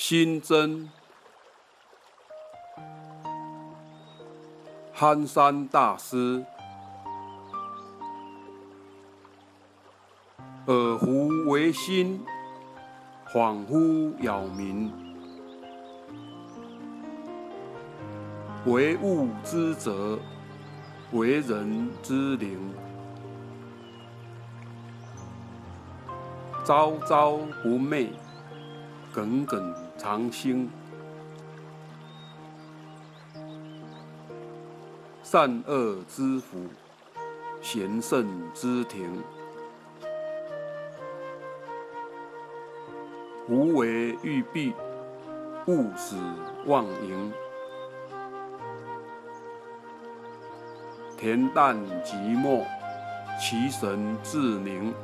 新增憨山大师，耳胡为心，恍惚杳冥，为物之则，为人之灵，朝朝不寐，耿耿长兴。善恶之福，贤圣之庭，无为欲蔽，勿使忘形。恬淡寂寞，其神自宁。